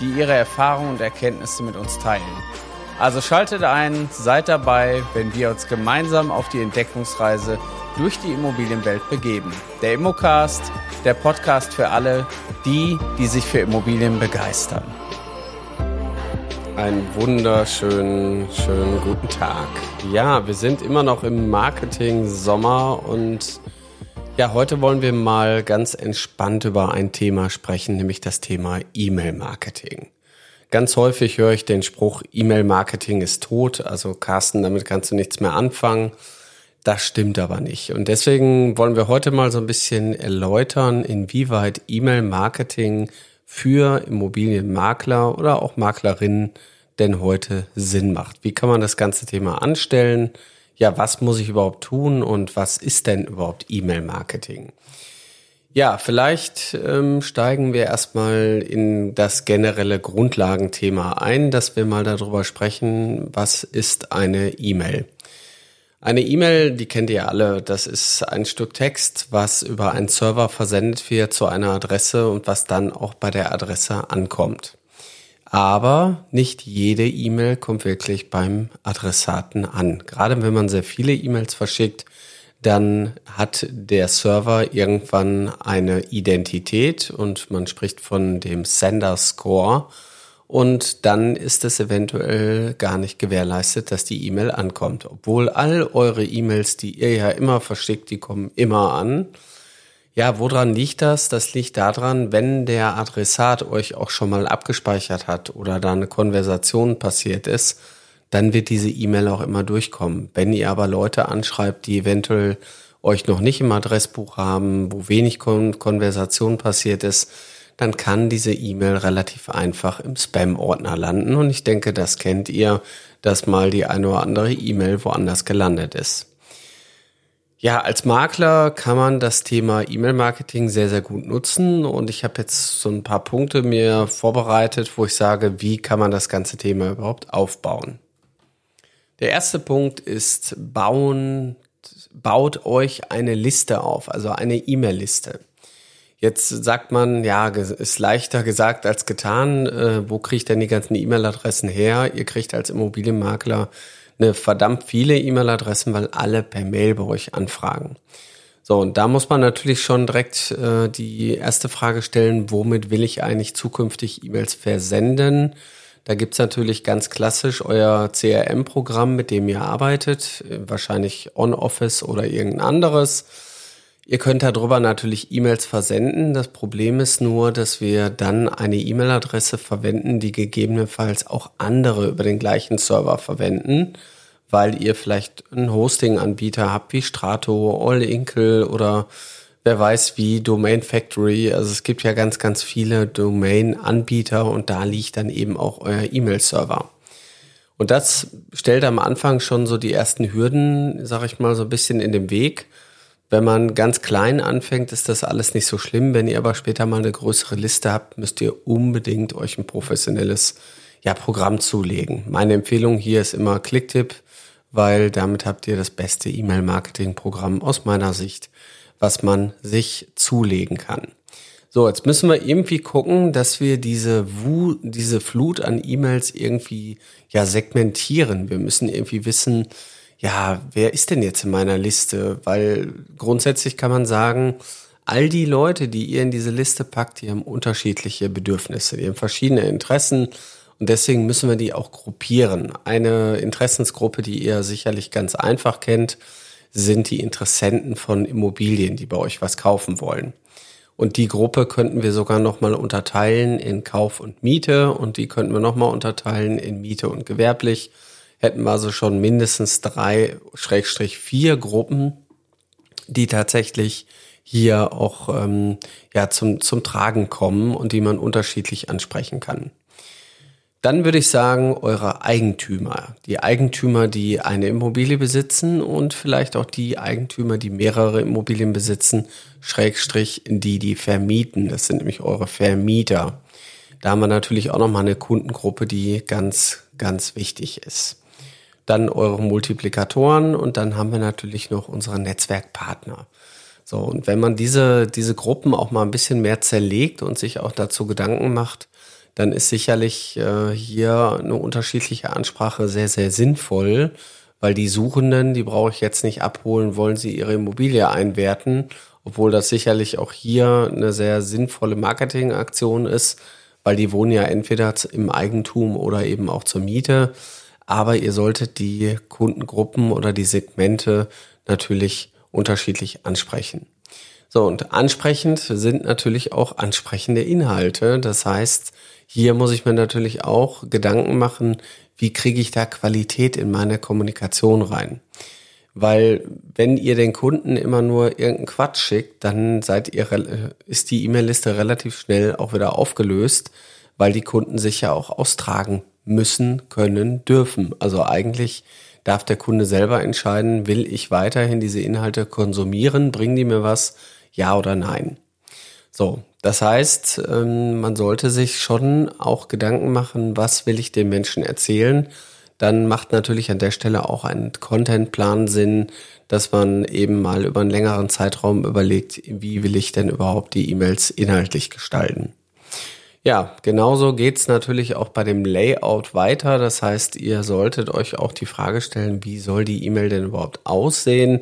die ihre Erfahrungen und Erkenntnisse mit uns teilen. Also schaltet ein, seid dabei, wenn wir uns gemeinsam auf die Entdeckungsreise durch die Immobilienwelt begeben. Der Immocast, der Podcast für alle, die, die sich für Immobilien begeistern. Einen wunderschönen, schönen guten Tag. Ja, wir sind immer noch im Marketing-Sommer und ja, heute wollen wir mal ganz entspannt über ein Thema sprechen, nämlich das Thema E-Mail-Marketing. Ganz häufig höre ich den Spruch, E-Mail-Marketing ist tot, also Carsten, damit kannst du nichts mehr anfangen. Das stimmt aber nicht. Und deswegen wollen wir heute mal so ein bisschen erläutern, inwieweit E-Mail-Marketing für Immobilienmakler oder auch Maklerinnen denn heute Sinn macht. Wie kann man das ganze Thema anstellen? Ja, was muss ich überhaupt tun und was ist denn überhaupt E-Mail-Marketing? Ja, vielleicht ähm, steigen wir erstmal in das generelle Grundlagenthema ein, dass wir mal darüber sprechen, was ist eine E-Mail? Eine E-Mail, die kennt ihr alle, das ist ein Stück Text, was über einen Server versendet wird zu einer Adresse und was dann auch bei der Adresse ankommt. Aber nicht jede E-Mail kommt wirklich beim Adressaten an. Gerade wenn man sehr viele E-Mails verschickt, dann hat der Server irgendwann eine Identität und man spricht von dem Sender Score und dann ist es eventuell gar nicht gewährleistet, dass die E-Mail ankommt. Obwohl all eure E-Mails, die ihr ja immer verschickt, die kommen immer an. Ja, woran liegt das? Das liegt daran, wenn der Adressat euch auch schon mal abgespeichert hat oder da eine Konversation passiert ist, dann wird diese E-Mail auch immer durchkommen. Wenn ihr aber Leute anschreibt, die eventuell euch noch nicht im Adressbuch haben, wo wenig Kon Konversation passiert ist, dann kann diese E-Mail relativ einfach im Spam-Ordner landen. Und ich denke, das kennt ihr, dass mal die eine oder andere E-Mail woanders gelandet ist. Ja, als Makler kann man das Thema E-Mail-Marketing sehr, sehr gut nutzen. Und ich habe jetzt so ein paar Punkte mir vorbereitet, wo ich sage, wie kann man das ganze Thema überhaupt aufbauen. Der erste Punkt ist, bauen, baut euch eine Liste auf, also eine E-Mail-Liste. Jetzt sagt man, ja, ist leichter gesagt als getan. Äh, wo kriegt denn die ganzen E-Mail-Adressen her? Ihr kriegt als Immobilienmakler eine verdammt viele E-Mail-Adressen, weil alle per Mail bei euch anfragen. So, und da muss man natürlich schon direkt äh, die erste Frage stellen, womit will ich eigentlich zukünftig E-Mails versenden? Da gibt's natürlich ganz klassisch euer CRM-Programm, mit dem ihr arbeitet, wahrscheinlich OnOffice oder irgendein anderes. Ihr könnt darüber natürlich E-Mails versenden. Das Problem ist nur, dass wir dann eine E-Mail-Adresse verwenden, die gegebenenfalls auch andere über den gleichen Server verwenden, weil ihr vielleicht einen Hosting-Anbieter habt wie Strato, All Inkle oder wer weiß wie Domain Factory. Also es gibt ja ganz, ganz viele Domain-Anbieter und da liegt dann eben auch euer E-Mail-Server. Und das stellt am Anfang schon so die ersten Hürden, sag ich mal, so ein bisschen in den Weg wenn man ganz klein anfängt, ist das alles nicht so schlimm. Wenn ihr aber später mal eine größere Liste habt, müsst ihr unbedingt euch ein professionelles ja, Programm zulegen. Meine Empfehlung hier ist immer Clicktip, weil damit habt ihr das beste E-Mail-Marketing-Programm aus meiner Sicht, was man sich zulegen kann. So, jetzt müssen wir irgendwie gucken, dass wir diese, Wu diese Flut an E-Mails irgendwie ja segmentieren. Wir müssen irgendwie wissen, ja, wer ist denn jetzt in meiner Liste? Weil grundsätzlich kann man sagen, all die Leute, die ihr in diese Liste packt, die haben unterschiedliche Bedürfnisse, die haben verschiedene Interessen und deswegen müssen wir die auch gruppieren. Eine Interessensgruppe, die ihr sicherlich ganz einfach kennt, sind die Interessenten von Immobilien, die bei euch was kaufen wollen. Und die Gruppe könnten wir sogar nochmal unterteilen in Kauf und Miete und die könnten wir nochmal unterteilen in Miete und gewerblich hätten wir also schon mindestens drei, Schrägstrich vier Gruppen, die tatsächlich hier auch ähm, ja, zum, zum Tragen kommen und die man unterschiedlich ansprechen kann. Dann würde ich sagen, eure Eigentümer. Die Eigentümer, die eine Immobilie besitzen und vielleicht auch die Eigentümer, die mehrere Immobilien besitzen, Schrägstrich, die die vermieten. Das sind nämlich eure Vermieter. Da haben wir natürlich auch nochmal eine Kundengruppe, die ganz, ganz wichtig ist. Dann eure Multiplikatoren und dann haben wir natürlich noch unsere Netzwerkpartner. So, und wenn man diese, diese Gruppen auch mal ein bisschen mehr zerlegt und sich auch dazu Gedanken macht, dann ist sicherlich äh, hier eine unterschiedliche Ansprache sehr, sehr sinnvoll, weil die Suchenden, die brauche ich jetzt nicht abholen, wollen sie ihre Immobilie einwerten, obwohl das sicherlich auch hier eine sehr sinnvolle Marketingaktion ist, weil die wohnen ja entweder im Eigentum oder eben auch zur Miete. Aber ihr solltet die Kundengruppen oder die Segmente natürlich unterschiedlich ansprechen. So, und ansprechend sind natürlich auch ansprechende Inhalte. Das heißt, hier muss ich mir natürlich auch Gedanken machen, wie kriege ich da Qualität in meine Kommunikation rein. Weil wenn ihr den Kunden immer nur irgendeinen Quatsch schickt, dann seid ihr, ist die E-Mail-Liste relativ schnell auch wieder aufgelöst, weil die Kunden sich ja auch austragen müssen, können, dürfen. Also eigentlich darf der Kunde selber entscheiden, will ich weiterhin diese Inhalte konsumieren, bringen die mir was, ja oder nein. So, das heißt, ähm, man sollte sich schon auch Gedanken machen, was will ich den Menschen erzählen. Dann macht natürlich an der Stelle auch ein Contentplan Sinn, dass man eben mal über einen längeren Zeitraum überlegt, wie will ich denn überhaupt die E-Mails inhaltlich gestalten. Ja, genauso geht's natürlich auch bei dem Layout weiter. Das heißt, ihr solltet euch auch die Frage stellen, wie soll die E-Mail denn überhaupt aussehen?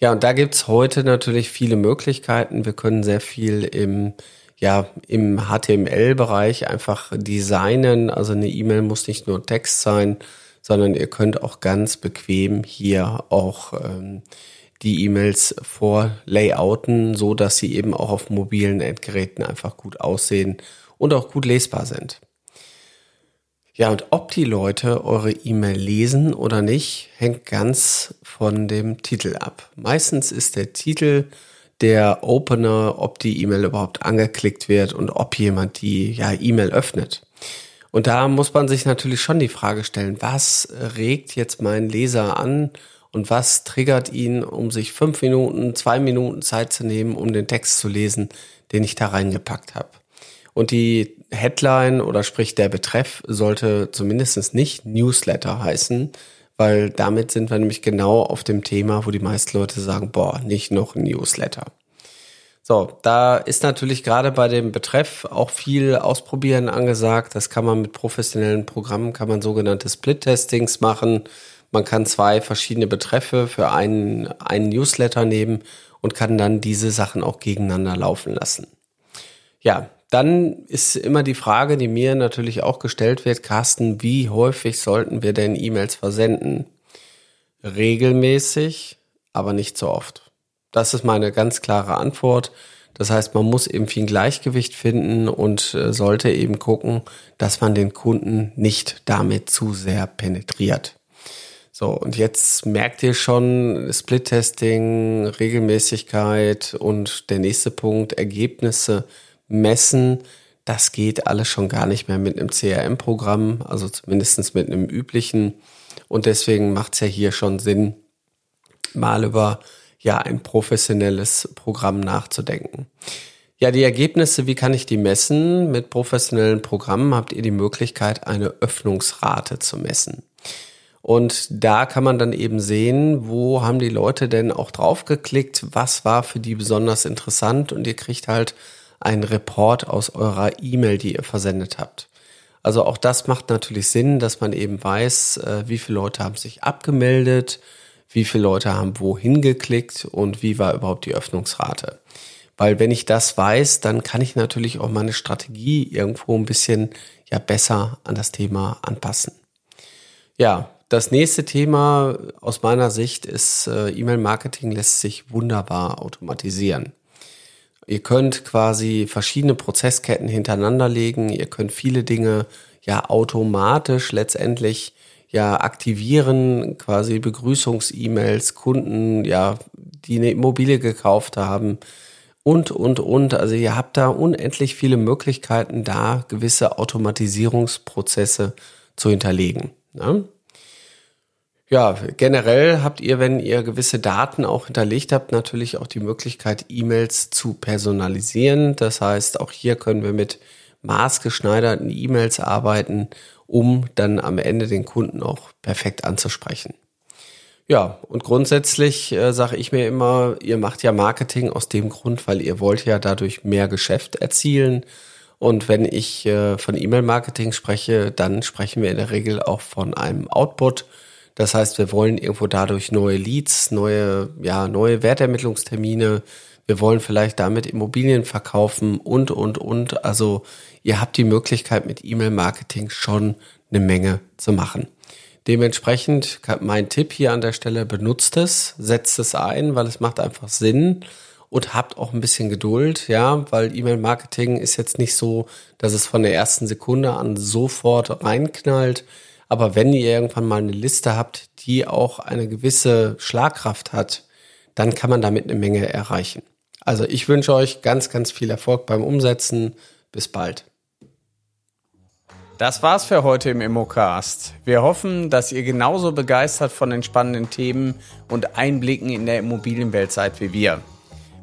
Ja, und da gibt's heute natürlich viele Möglichkeiten. Wir können sehr viel im, ja, im HTML-Bereich einfach designen. Also eine E-Mail muss nicht nur Text sein, sondern ihr könnt auch ganz bequem hier auch ähm, die E-Mails vorlayouten, so dass sie eben auch auf mobilen Endgeräten einfach gut aussehen und auch gut lesbar sind. Ja, und ob die Leute eure E-Mail lesen oder nicht, hängt ganz von dem Titel ab. Meistens ist der Titel der Opener, ob die E-Mail überhaupt angeklickt wird und ob jemand die ja, E-Mail öffnet. Und da muss man sich natürlich schon die Frage stellen, was regt jetzt meinen Leser an und was triggert ihn, um sich fünf Minuten, zwei Minuten Zeit zu nehmen, um den Text zu lesen, den ich da reingepackt habe. Und die Headline oder sprich der Betreff sollte zumindest nicht Newsletter heißen, weil damit sind wir nämlich genau auf dem Thema, wo die meisten Leute sagen, boah, nicht noch ein Newsletter. So, da ist natürlich gerade bei dem Betreff auch viel Ausprobieren angesagt. Das kann man mit professionellen Programmen, kann man sogenannte Split-Testings machen. Man kann zwei verschiedene Betreffe für einen, einen Newsletter nehmen und kann dann diese Sachen auch gegeneinander laufen lassen. Ja, dann ist immer die Frage, die mir natürlich auch gestellt wird, Carsten, wie häufig sollten wir denn E-Mails versenden? Regelmäßig, aber nicht so oft. Das ist meine ganz klare Antwort. Das heißt, man muss eben viel Gleichgewicht finden und äh, sollte eben gucken, dass man den Kunden nicht damit zu sehr penetriert. So, und jetzt merkt ihr schon Split-Testing, Regelmäßigkeit und der nächste Punkt, Ergebnisse messen, das geht alles schon gar nicht mehr mit einem CRM-Programm, also zumindest mit einem üblichen. Und deswegen macht es ja hier schon Sinn, mal über ja ein professionelles Programm nachzudenken. Ja, die Ergebnisse, wie kann ich die messen? Mit professionellen Programmen habt ihr die Möglichkeit, eine Öffnungsrate zu messen. Und da kann man dann eben sehen, wo haben die Leute denn auch draufgeklickt, was war für die besonders interessant und ihr kriegt halt einen Report aus eurer E-Mail, die ihr versendet habt. Also auch das macht natürlich Sinn, dass man eben weiß, äh, wie viele Leute haben sich abgemeldet, wie viele Leute haben wohin geklickt und wie war überhaupt die Öffnungsrate. Weil wenn ich das weiß, dann kann ich natürlich auch meine Strategie irgendwo ein bisschen ja besser an das Thema anpassen. Ja, das nächste Thema aus meiner Sicht ist, äh, E-Mail-Marketing lässt sich wunderbar automatisieren. Ihr könnt quasi verschiedene Prozessketten hintereinander legen. Ihr könnt viele Dinge ja automatisch letztendlich ja aktivieren, quasi Begrüßungs-E-Mails, Kunden, ja, die eine Immobilie gekauft haben und, und, und. Also ihr habt da unendlich viele Möglichkeiten, da gewisse Automatisierungsprozesse zu hinterlegen. Ne? Ja, generell habt ihr, wenn ihr gewisse Daten auch hinterlegt habt, natürlich auch die Möglichkeit, E-Mails zu personalisieren. Das heißt, auch hier können wir mit maßgeschneiderten E-Mails arbeiten, um dann am Ende den Kunden auch perfekt anzusprechen. Ja, und grundsätzlich äh, sage ich mir immer, ihr macht ja Marketing aus dem Grund, weil ihr wollt ja dadurch mehr Geschäft erzielen. Und wenn ich äh, von E-Mail-Marketing spreche, dann sprechen wir in der Regel auch von einem Output. Das heißt, wir wollen irgendwo dadurch neue Leads, neue, ja, neue Wertermittlungstermine. Wir wollen vielleicht damit Immobilien verkaufen und, und, und. Also ihr habt die Möglichkeit mit E-Mail-Marketing schon eine Menge zu machen. Dementsprechend mein Tipp hier an der Stelle, benutzt es, setzt es ein, weil es macht einfach Sinn und habt auch ein bisschen Geduld, ja, weil E-Mail-Marketing ist jetzt nicht so, dass es von der ersten Sekunde an sofort reinknallt. Aber wenn ihr irgendwann mal eine Liste habt, die auch eine gewisse Schlagkraft hat, dann kann man damit eine Menge erreichen. Also ich wünsche euch ganz, ganz viel Erfolg beim Umsetzen. Bis bald. Das war's für heute im Immocast. Wir hoffen, dass ihr genauso begeistert von den spannenden Themen und Einblicken in der Immobilienwelt seid wie wir.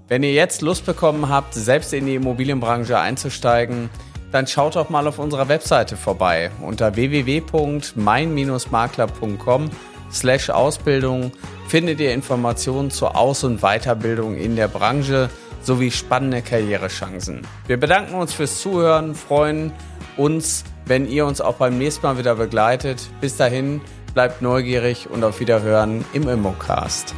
Wenn ihr jetzt Lust bekommen habt, selbst in die Immobilienbranche einzusteigen, dann schaut doch mal auf unserer Webseite vorbei unter www.mein-makler.com slash Ausbildung findet ihr Informationen zur Aus- und Weiterbildung in der Branche sowie spannende Karrierechancen. Wir bedanken uns fürs Zuhören, freuen uns, wenn ihr uns auch beim nächsten Mal wieder begleitet. Bis dahin, bleibt neugierig und auf Wiederhören im Immocast.